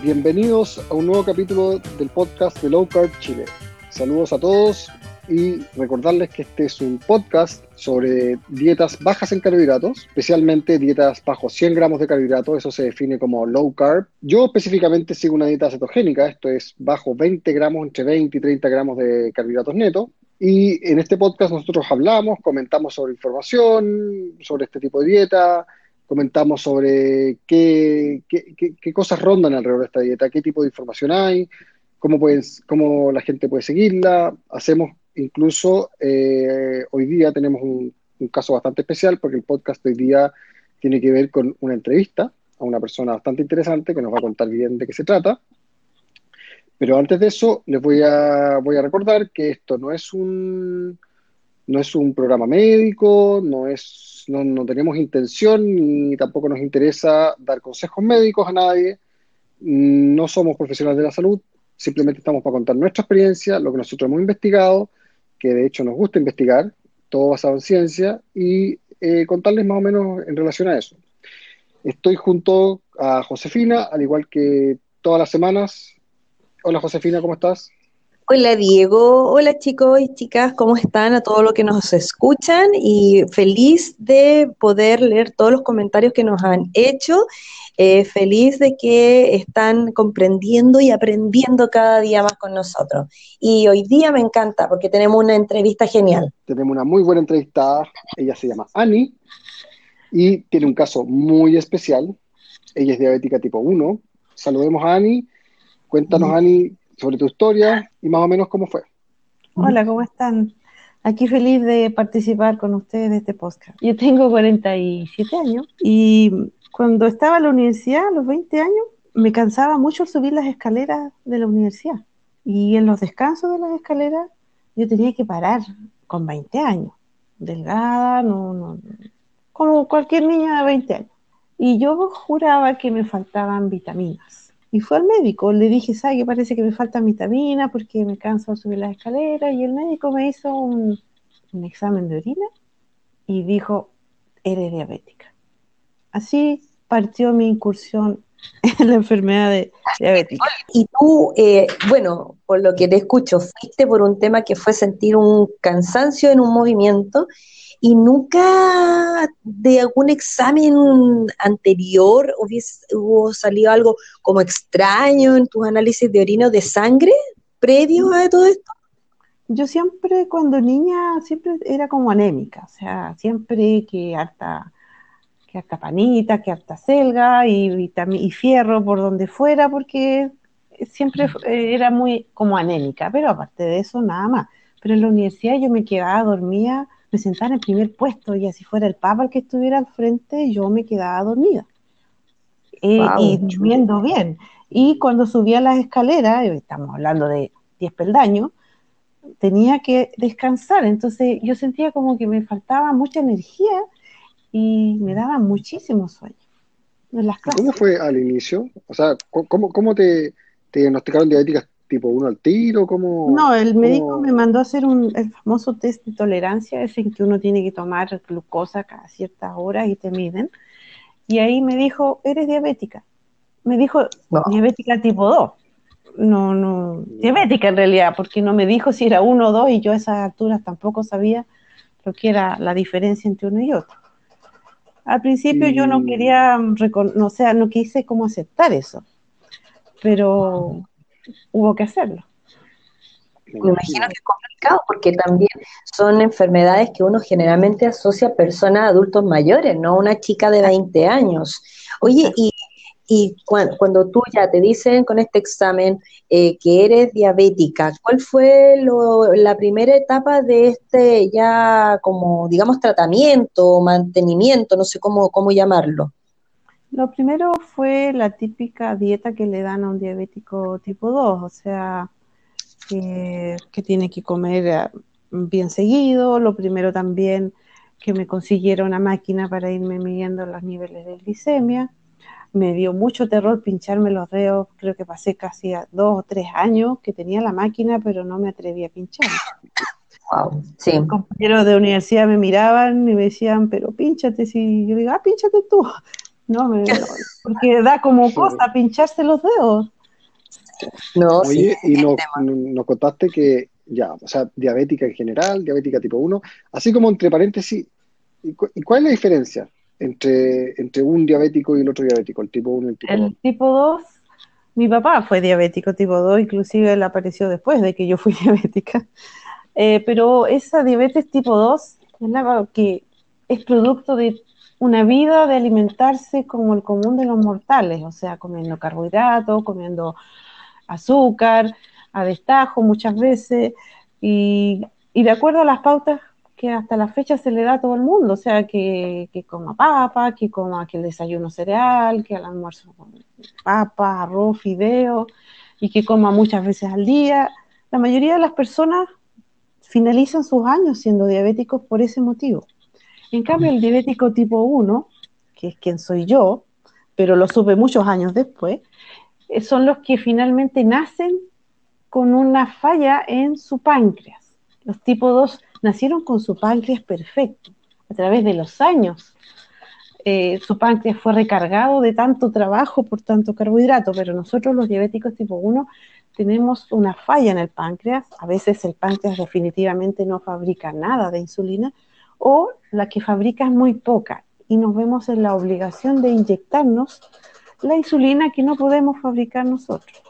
Bienvenidos a un nuevo capítulo del podcast de Low Carb Chile. Saludos a todos y recordarles que este es un podcast sobre dietas bajas en carbohidratos, especialmente dietas bajo 100 gramos de carbohidratos, eso se define como low carb. Yo específicamente sigo una dieta cetogénica, esto es bajo 20 gramos, entre 20 y 30 gramos de carbohidratos netos. Y en este podcast nosotros hablamos, comentamos sobre información, sobre este tipo de dieta, comentamos sobre qué, qué, qué, cosas rondan alrededor de esta dieta, qué tipo de información hay, cómo, puedes, cómo la gente puede seguirla. Hacemos incluso, eh, hoy día tenemos un, un, caso bastante especial porque el podcast hoy día tiene que ver con una entrevista a una persona bastante interesante que nos va a contar bien de qué se trata. Pero antes de eso, les voy a, voy a recordar que esto no es un no es un programa médico, no, es, no, tenemos intención ni tampoco nos interesa dar consejos médicos a nadie, no somos profesionales de la salud, simplemente estamos para contar nuestra experiencia, lo que nosotros hemos investigado, que de hecho nos gusta investigar, todo basado en ciencia, y eh, contarles más o menos en relación a eso. Estoy junto a Josefina, al igual que todas las semanas. Hola Josefina, ¿cómo estás? Hola Diego, hola chicos y chicas, ¿cómo están? A todos los que nos escuchan y feliz de poder leer todos los comentarios que nos han hecho, eh, feliz de que están comprendiendo y aprendiendo cada día más con nosotros. Y hoy día me encanta porque tenemos una entrevista genial. Tenemos una muy buena entrevistada, ella se llama Ani y tiene un caso muy especial, ella es diabética tipo 1. Saludemos a Ani. Cuéntanos, Ani, sobre tu historia y más o menos cómo fue. Hola, ¿cómo están? Aquí feliz de participar con ustedes de este podcast. Yo tengo 47 años y cuando estaba en la universidad, a los 20 años, me cansaba mucho subir las escaleras de la universidad. Y en los descansos de las escaleras yo tenía que parar con 20 años, delgada, no, no, como cualquier niña de 20 años. Y yo juraba que me faltaban vitaminas y fue al médico, le dije, ¿sabe que parece que me falta vitamina porque me canso de subir las escaleras? Y el médico me hizo un, examen de orina y dijo, eres diabética. Así partió mi incursión la enfermedad de diabética. Y tú, eh, bueno, por lo que te escucho, fuiste por un tema que fue sentir un cansancio en un movimiento y nunca de algún examen anterior hubiese, hubo salido algo como extraño en tus análisis de orina de sangre previo a todo esto? Yo siempre, cuando niña, siempre era como anémica, o sea, siempre que harta, que harta panita, que harta selga y, y fierro por donde fuera, porque siempre era muy como anémica, pero aparte de eso, nada más. Pero en la universidad yo me quedaba dormida me sentaba en el primer puesto y así fuera el papa el que estuviera al frente, yo me quedaba dormida. Eh, y durmiendo bien. Y cuando subía las escaleras, eh, estamos hablando de 10 peldaños, tenía que descansar. Entonces yo sentía como que me faltaba mucha energía y me daba muchísimo sueño. En las clases. ¿Cómo fue al inicio? O sea, ¿cómo, cómo te, te diagnosticaron diabética tipo uno al tiro? como No, el médico me mandó a hacer un, el famoso test de tolerancia, es en que uno tiene que tomar glucosa cada ciertas horas y te miden. Y ahí me dijo, eres diabética. Me dijo, diabética tipo 2. No, no, diabética en realidad, porque no me dijo si era uno o dos y yo a esas alturas tampoco sabía lo que era la diferencia entre uno y otro. Al principio yo no quería, o sea, no quise como aceptar eso, pero hubo que hacerlo. Me imagino que es complicado porque también son enfermedades que uno generalmente asocia a personas adultos mayores, no una chica de 20 años. Oye, y, y cuando, tú ya te dicen con este examen eh, que eres diabética, ¿cuál fue la primera etapa de este ya como, digamos, tratamiento, mantenimiento, no sé cómo, cómo llamarlo? Lo primero fue la típica dieta que le dan a un diabético tipo 2, o sea, que, tiene que comer eh, bien seguido. Lo primero también que me consiguiera una máquina para irme midiendo los niveles de glicemia. Me dio mucho terror pincharme los dedos, creo que pasé casi dos o tres años que tenía la máquina, pero no me atreví a pinchar. Wow, sí. Los compañeros de universidad me miraban y me decían, pero pínchate, si yo digo, ah, pínchate tú No, porque da como cosa pincharse los dedos. No, Oye, y nos, nos contaste que ya, o sea, diabética en general, diabética tipo 1, así como entre paréntesis, ¿y, cuál es la diferencia entre, entre un diabético y el otro diabético, el tipo 1 y el tipo 2? El tipo 2, mi papá fue diabético tipo 2, inclusive él apareció después de que yo fui diabética, eh, pero esa diabetes tipo 2 es la que es producto de una vida de alimentarse como el común de los mortales, o sea, comiendo carbohidratos, comiendo azúcar, a destajo muchas veces, y, de acuerdo a las pautas que hasta la fecha se le da a todo el mundo, o sea, que, coma papa, que coma que el desayuno cereal, que al almuerzo papa, arroz, fideo, y que coma muchas veces al día. La mayoría de las personas finalizan sus años siendo diabéticos por ese motivo. En cambio, el diabético tipo 1, que es quien soy yo, pero lo supe muchos años después, eh, son los que finalmente nacen con una falla en su páncreas. Los tipo 2 nacieron con su páncreas perfecto. A través de los años, eh, su páncreas fue recargado de tanto trabajo por tanto carbohidrato, pero nosotros los diabéticos tipo 1 tenemos una falla en el páncreas. A veces el páncreas definitivamente no fabrica nada de insulina o la que fabrica es muy poca y nos vemos en la obligación de inyectarnos la insulina que no podemos fabricar nosotros.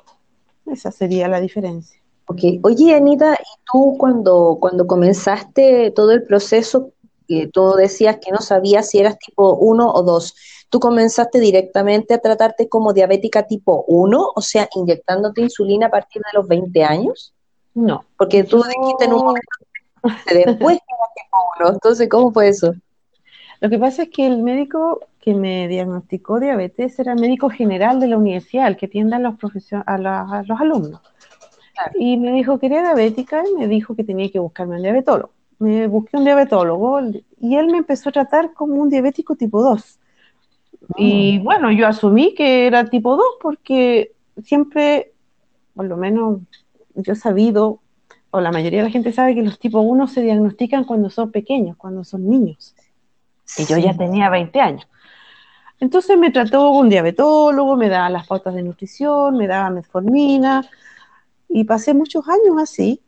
Esa sería la diferencia. Ok. Oye, Anita, ¿y tú cuando, cuando comenzaste todo el proceso, que tú decías que no sabías si eras tipo 1 o 2, ¿tú comenzaste directamente a tratarte como diabética tipo 1, o sea, inyectándote insulina a partir de los 20 años? No. Porque tú dijiste en un momento después que 1, entonces, ¿cómo fue eso? Lo que pasa es que el médico que me diagnosticó diabetes era el médico general de la universidad, el que atiende a los, a, los alumnos. Y me dijo que era diabética y me dijo que tenía que buscarme un diabetólogo. Me busqué un diabetólogo y él me empezó a tratar como un diabético tipo 2. Y ah. bueno, yo asumí que era tipo 2 porque siempre, por lo menos yo he sabido, o la mayoría de la gente sabe que los tipo 1 se diagnostican cuando son pequeños, cuando son niños. Y yo ya tenía 20 años. Entonces me trató un diabetólogo, me daba las pautas de nutrición, me daba metformina y pasé muchos años así.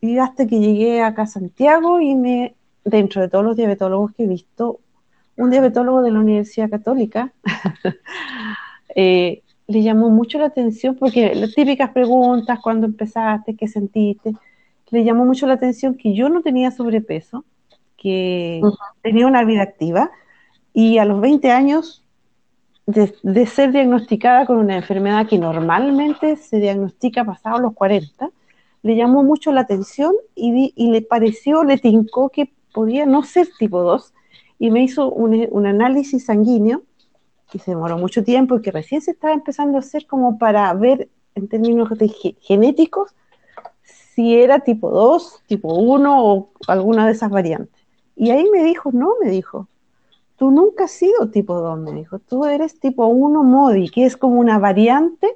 Y hasta que llegué acá a Santiago y me, dentro de todos los diabetólogos que he visto, un diabetólogo de la Universidad Católica eh, le llamó mucho la atención porque las típicas preguntas, cuando empezaste, qué sentiste, le llamó mucho la atención que yo no tenía sobrepeso, que tenía una vida activa y a los 20 años de, ser diagnosticada con una enfermedad que normalmente se diagnostica pasado los 40, le llamó mucho la atención y, le pareció, le tincó que podía no ser tipo 2 y me hizo un, un análisis sanguíneo que se demoró mucho tiempo y que recién se estaba empezando a hacer como para ver en términos genéticos si era tipo 2, tipo 1 o alguna de esas variantes. Y ahí me dijo, no, me dijo, tú nunca has sido tipo 2, me dijo, tú eres tipo 1 MODI, que es como una variante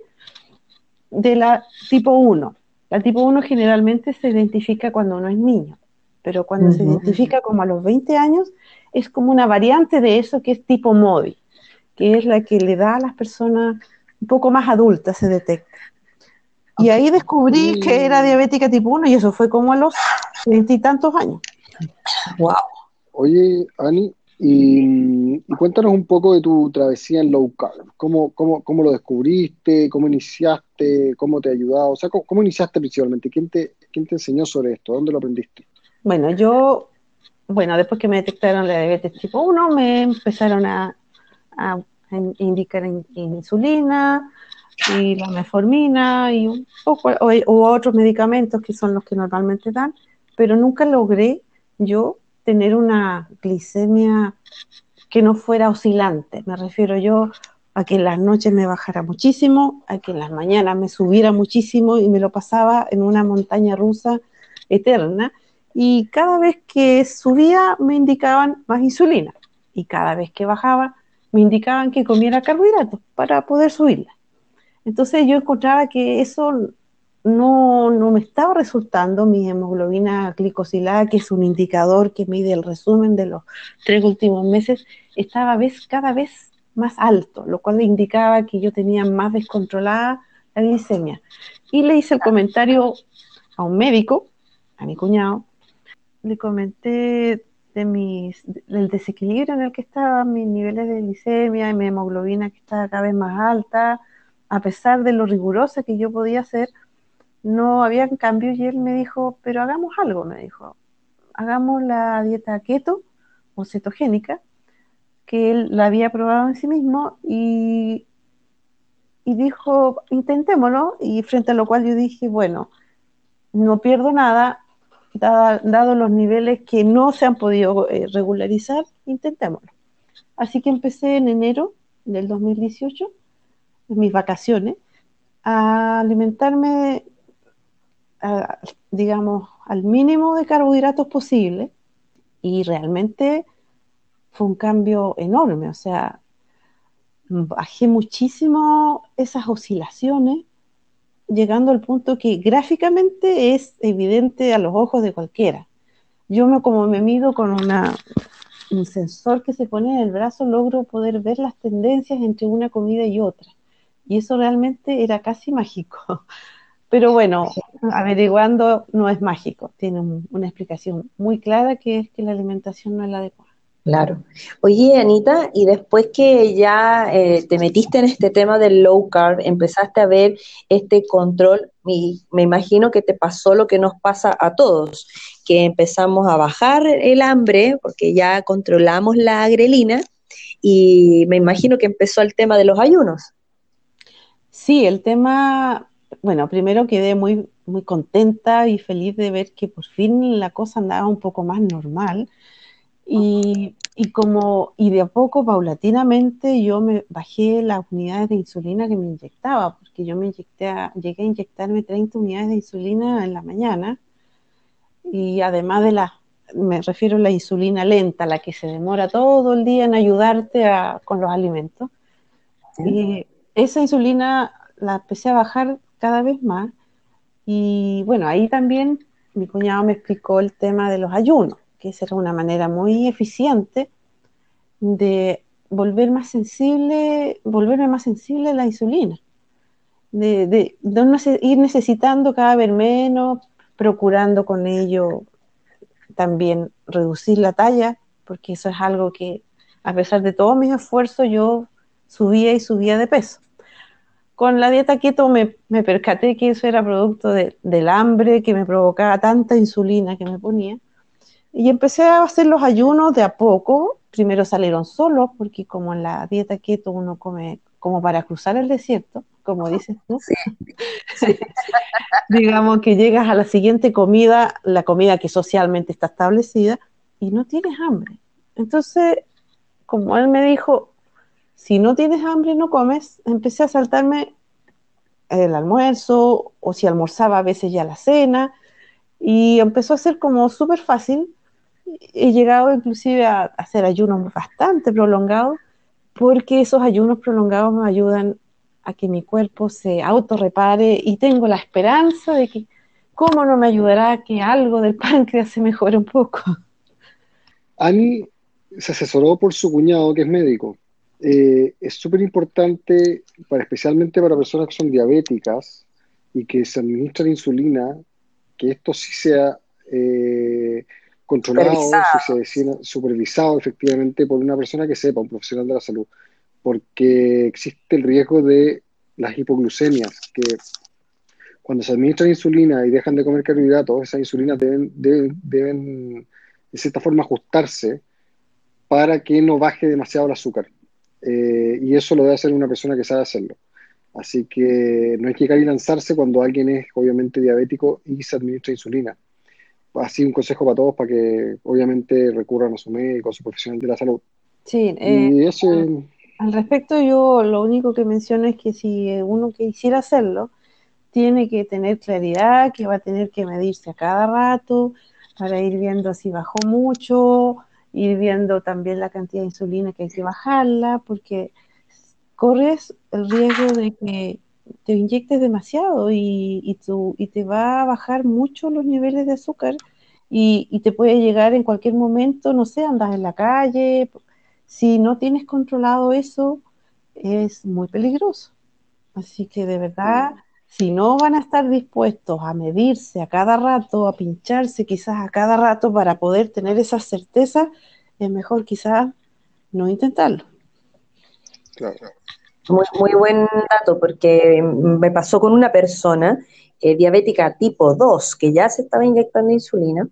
de la tipo 1. La tipo 1 generalmente se identifica cuando uno es niño, pero cuando se identifica como a los 20 años, es como una variante de eso que es tipo MODI, que es la que le da a las personas un poco más adultas, se detecta. Y ahí descubrí que era diabética tipo 1 y eso fue como a los veintitantos años. Wow. Oye, Ani, y, cuéntanos un poco de tu travesía en low carb. ¿Cómo, cómo, cómo lo descubriste? ¿Cómo iniciaste? ¿Cómo te ha ayudado? O sea, ¿cómo, iniciaste principalmente? ¿Quién te, ¿Quién te enseñó sobre esto? ¿Dónde lo aprendiste? Bueno, yo, bueno, después que me detectaron la diabetes tipo 1, me empezaron a, a, indicar insulina y la metformina y un poco, o otros medicamentos que son los que normalmente dan, pero nunca logré yo tener una glicemia que no fuera oscilante. Me refiero yo a que en las noches me bajara muchísimo, a que en las mañanas me subiera muchísimo y me lo pasaba en una montaña rusa eterna. Y cada vez que subía me indicaban más insulina y cada vez que bajaba me indicaban que comiera carbohidratos para poder subirla. Entonces yo encontraba que eso no, no me estaba resultando mi hemoglobina glicosilada, que es un indicador que mide el resumen de los tres últimos meses, estaba vez, cada vez más alto, lo cual indicaba que yo tenía más descontrolada la glicemia. Y le hice el comentario a un médico, a mi cuñado, le comenté de mis, del desequilibrio en el que estaban mis niveles de glicemia y mi hemoglobina que estaba cada vez más alta, a pesar de lo rigurosa que yo podía ser, no había cambios y él me dijo, pero hagamos algo, me dijo, hagamos la dieta keto o cetogénica, que él la había probado en sí mismo y, y dijo, intentémoslo, y frente a lo cual yo dije, bueno, no pierdo nada, dado los niveles que no se han podido eh, regularizar, intentémoslo. Así que empecé en enero del 2018, en mis vacaciones, a alimentarme, digamos, al mínimo de carbohidratos posible y realmente fue un cambio enorme, o sea, bajé muchísimo esas oscilaciones llegando al punto que gráficamente es evidente a los ojos de cualquiera. Yo me, como me mido con una, un sensor que se pone en el brazo, logro poder ver las tendencias entre una comida y otra. Y eso realmente era casi mágico. Pero bueno, averiguando no es mágico, tiene una explicación muy clara que es que la alimentación no es la adecuada. Claro. Oye, Anita, y después que ya eh, te metiste en este tema del low carb, empezaste a ver este control, me imagino que te pasó lo que nos pasa a todos, que empezamos a bajar el hambre porque ya controlamos la grelina y me imagino que empezó el tema de los ayunos. Sí, el tema, bueno, primero quedé muy, muy contenta y feliz de ver que por fin la cosa andaba un poco más normal. Y, como, y de a poco, paulatinamente, yo me bajé las unidades de insulina que me inyectaba, porque yo me inyecté llegué a inyectarme 30 unidades de insulina en la mañana, y además de la, me refiero a la insulina lenta, la que se demora todo el día en ayudarte con los alimentos. Y esa insulina la empecé a bajar cada vez más, y bueno, ahí también mi cuñado me explicó el tema de los ayunos que esa era una manera muy eficiente de volver más sensible, volverme más sensible a la insulina, de, de, ir necesitando cada vez menos, procurando con ello también reducir la talla, porque eso es algo que a pesar de todos mis esfuerzos yo subía y subía de peso. Con la dieta keto me, me percaté que eso era producto del hambre que me provocaba tanta insulina que me ponía y empecé a hacer los ayunos de a poco. Primero salieron solos, porque como en la dieta keto uno come como para cruzar el desierto, como dices tú. Digamos que llegas a la siguiente comida, la comida que socialmente está establecida, y no tienes hambre. Entonces, como él me dijo, si no tienes hambre no comes, empecé a saltarme el almuerzo, o si almorzaba a veces ya la cena, y empezó a ser como súper fácil he llegado inclusive a hacer ayunos bastante prolongados, porque esos ayunos prolongados me ayudan a que mi cuerpo se autorrepare y tengo la esperanza de que, ¿cómo no me ayudará que algo del páncreas se mejore un poco? Ani se asesoró por su cuñado, que es médico. Eh, es súper importante, para, especialmente para personas que son diabéticas y que se administran insulina, que esto sí sea eh, controlado, supervisado. supervisado efectivamente por una persona que sepa, un profesional de la salud, porque existe el riesgo de las hipoglucemias, que cuando se administra insulina y dejan de comer carbohidratos, esas insulinas deben, deben, de cierta forma ajustarse para que no baje demasiado el azúcar. Eh, y eso lo debe hacer una persona que sabe hacerlo. Así que no hay que llegar y lanzarse cuando alguien es obviamente diabético y se administra insulina así un consejo para todos para que obviamente recurran a su médico, a su profesional de la salud. Sí, eh, al respecto yo lo único que menciono es que si uno quisiera hacerlo, tiene que tener claridad, que va a tener que medirse a cada rato para ir viendo si bajó mucho, ir viendo también la cantidad de insulina que hay que bajarla, porque corres el riesgo de que te inyectes demasiado y, y, y te va a bajar mucho los niveles de azúcar y, y, te puede llegar en cualquier momento, no sé, andas en la calle, si no tienes controlado eso, es muy peligroso. Así que de verdad, si no van a estar dispuestos a medirse a cada rato, a pincharse quizás a cada rato para poder tener esa certeza, es mejor quizás no intentarlo. Muy, muy buen dato, porque me pasó con una persona eh, diabética tipo 2, que ya se estaba inyectando insulina,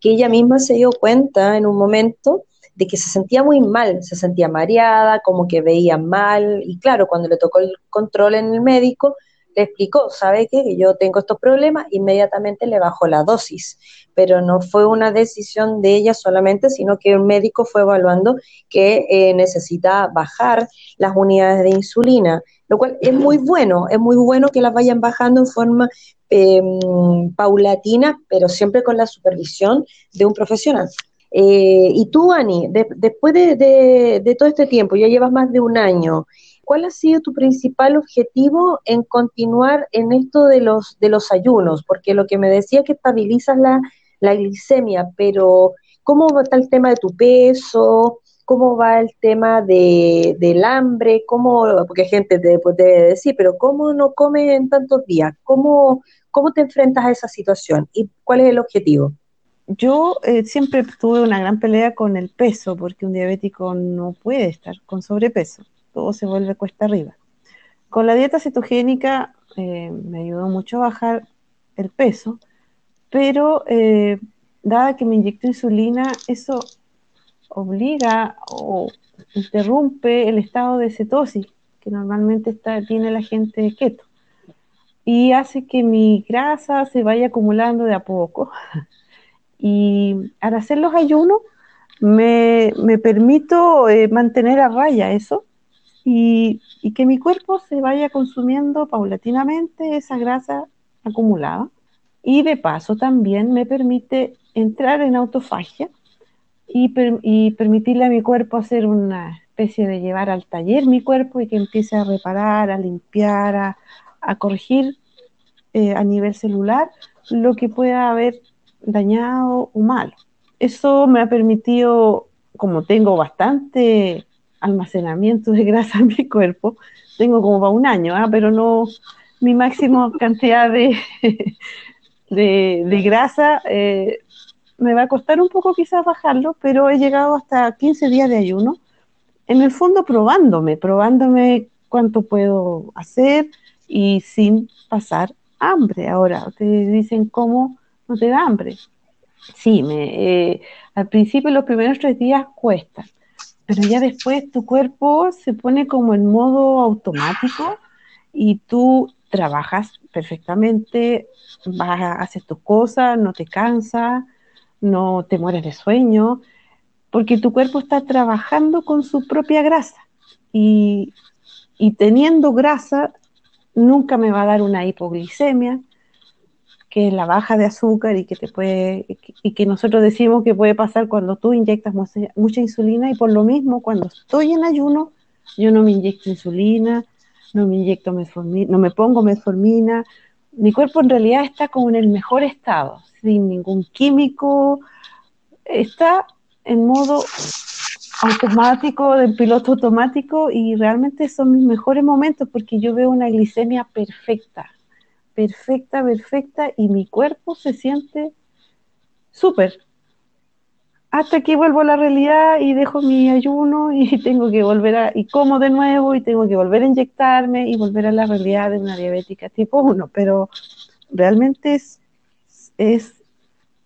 que ella misma se dio cuenta en un momento de que se sentía muy mal, se sentía mareada, como que veía mal, y claro, cuando le tocó el control en el médico, le explicó, ¿sabe qué? Que yo tengo estos problemas, inmediatamente le bajó la dosis, pero no fue una decisión de ella solamente, sino que el médico fue evaluando que eh, necesita bajar las unidades de insulina, lo cual es muy bueno, es muy bueno que las vayan bajando en forma em, paulatina, pero siempre con la supervisión de un profesional. Eh, y tú, Ani, después de, todo este tiempo, ya llevas más de un año, ¿cuál ha sido tu principal objetivo en continuar en esto de los, de los ayunos? Porque lo que me decía que estabilizas la, glicemia, pero ¿cómo está el tema de tu peso? ¿Cómo va el tema de, del hambre? ¿Cómo, porque gente te debe decir, pero ¿cómo no comes en tantos días? ¿Cómo, ¿Cómo te enfrentas a esa situación? ¿Y cuál es el objetivo? yo eh, siempre tuve una gran pelea con el peso, porque un diabético no puede estar con sobrepeso, todo se vuelve cuesta arriba. Con la dieta cetogénica eh, me ayudó mucho a bajar el peso, pero eh, dada que me inyecto insulina, eso obliga o interrumpe el estado de cetosis que normalmente está, tiene la gente keto. Y hace que mi grasa se vaya acumulando de a poco. Y al hacer los ayunos me, permito eh, mantener a raya eso y, que mi cuerpo se vaya consumiendo paulatinamente esa grasa acumulada. Y de paso también me permite entrar en autofagia y, y permitirle a mi cuerpo hacer una especie de llevar al taller mi cuerpo y que empiece a reparar, a limpiar, a, corregir eh, a nivel celular lo que pueda haber dañado o malo. Eso me ha permitido, como tengo bastante almacenamiento de grasa en mi cuerpo, tengo como para un año, ¿ah? pero no mi máxima cantidad de, de, grasa. Eh, me va a costar un poco quizás bajarlo, pero he llegado hasta 15 días de ayuno. En el fondo probándome, probándome cuánto puedo hacer y sin pasar hambre. Ahora, ustedes dicen cómo no te da hambre. Sí, me, eh, al principio los primeros tres días cuesta, pero ya después tu cuerpo se pone como en modo automático y tú trabajas perfectamente, vas, haces tus cosas, no te cansas, no te mueres de sueño, porque tu cuerpo está trabajando con su propia grasa y, y teniendo grasa nunca me va a dar una hipoglicemia, que la baja de azúcar y que te puede y que nosotros decimos que puede pasar cuando tú inyectas mucha, insulina y por lo mismo cuando estoy en ayuno yo no me inyecto insulina, no me inyecto metformina, no me pongo metformina, mi cuerpo en realidad está como en el mejor estado, sin ningún químico, está en modo automático, de piloto automático y realmente son mis mejores momentos porque yo veo una glicemia perfecta, perfecta, perfecta y mi cuerpo se siente súper. Hasta que vuelvo a la realidad y dejo mi ayuno y tengo que volver a, y como de nuevo y tengo que volver a inyectarme y volver a la realidad de una diabética tipo 1, pero realmente es es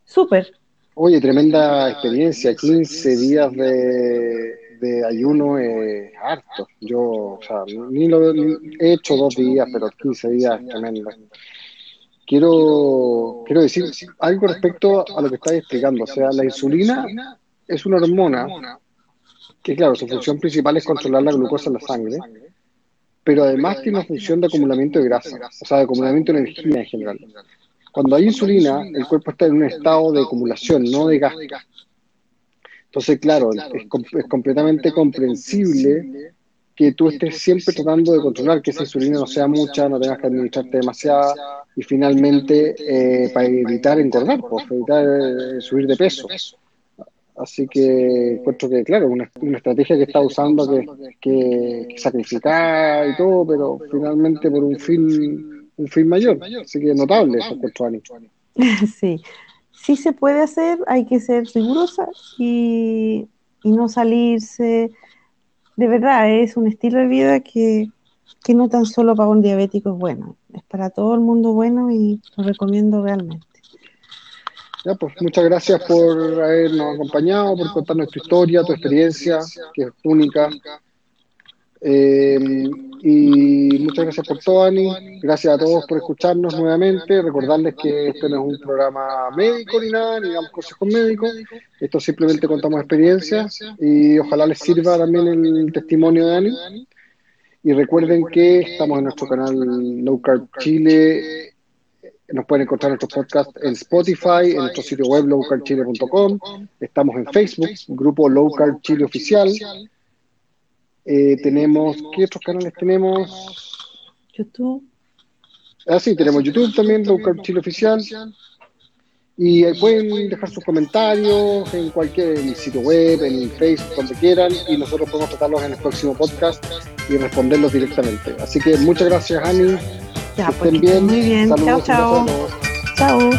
súper. Oye, tremenda experiencia, 15 días de, de ayuno es harto. Yo, o sea, ni lo he hecho dos días, pero 15 días tremendo. Quiero, quiero decir algo respecto a lo que estáis explicando. O sea, la insulina es una hormona que, claro, su función principal es controlar la glucosa en la sangre, pero además tiene una función de acumulamiento de grasa, o sea, de acumulamiento de energía en general. Cuando hay insulina, el cuerpo está en un estado de acumulación, no de gasto. Entonces, claro, es, completamente comprensible que tú estés siempre tratando de controlar que esa insulina no sea mucha, no tengas que administrarte demasiada y finalmente eh, para evitar engordar, pues, para evitar eh, subir de peso. Así que encuentro que, claro, una, una estrategia que está usando que, que, sacrificar y todo, pero finalmente por un fin, un fin mayor. Así que notable eso, encuentro, Sí, sí se puede hacer, hay que ser rigurosa y, y no salirse. De verdad, es un estilo de vida que, que no tan solo para un diabético es bueno, es para todo el mundo bueno y lo recomiendo realmente. Ya, pues muchas gracias por habernos acompañado, por contarnos tu historia, tu experiencia, que es única. Eh, y muchas gracias por todo, Ani. Gracias a todos por escucharnos nuevamente. Recordarles que este no es un programa médico ni nada, ni damos consejos médicos. Esto simplemente contamos experiencias y ojalá les sirva también el testimonio de Ani. Y recuerden que estamos en nuestro canal Low Carb Chile nos pueden encontrar nuestros podcasts en Spotify, en nuestro sitio web lowcardchile.com. Estamos en Facebook, grupo Low Carb Chile Oficial. Eh, tenemos, ¿qué otros canales tenemos? YouTube. Ah, sí, tenemos YouTube también, Low Carb Chile Oficial. Y ahí pueden dejar sus comentarios en cualquier sitio web, en Facebook, donde quieran, y nosotros podemos tratarlos en el próximo podcast y responderlos directamente. Así que muchas gracias, Ani. Ya, pues, bien. Muy bien. chao, chao. Chao.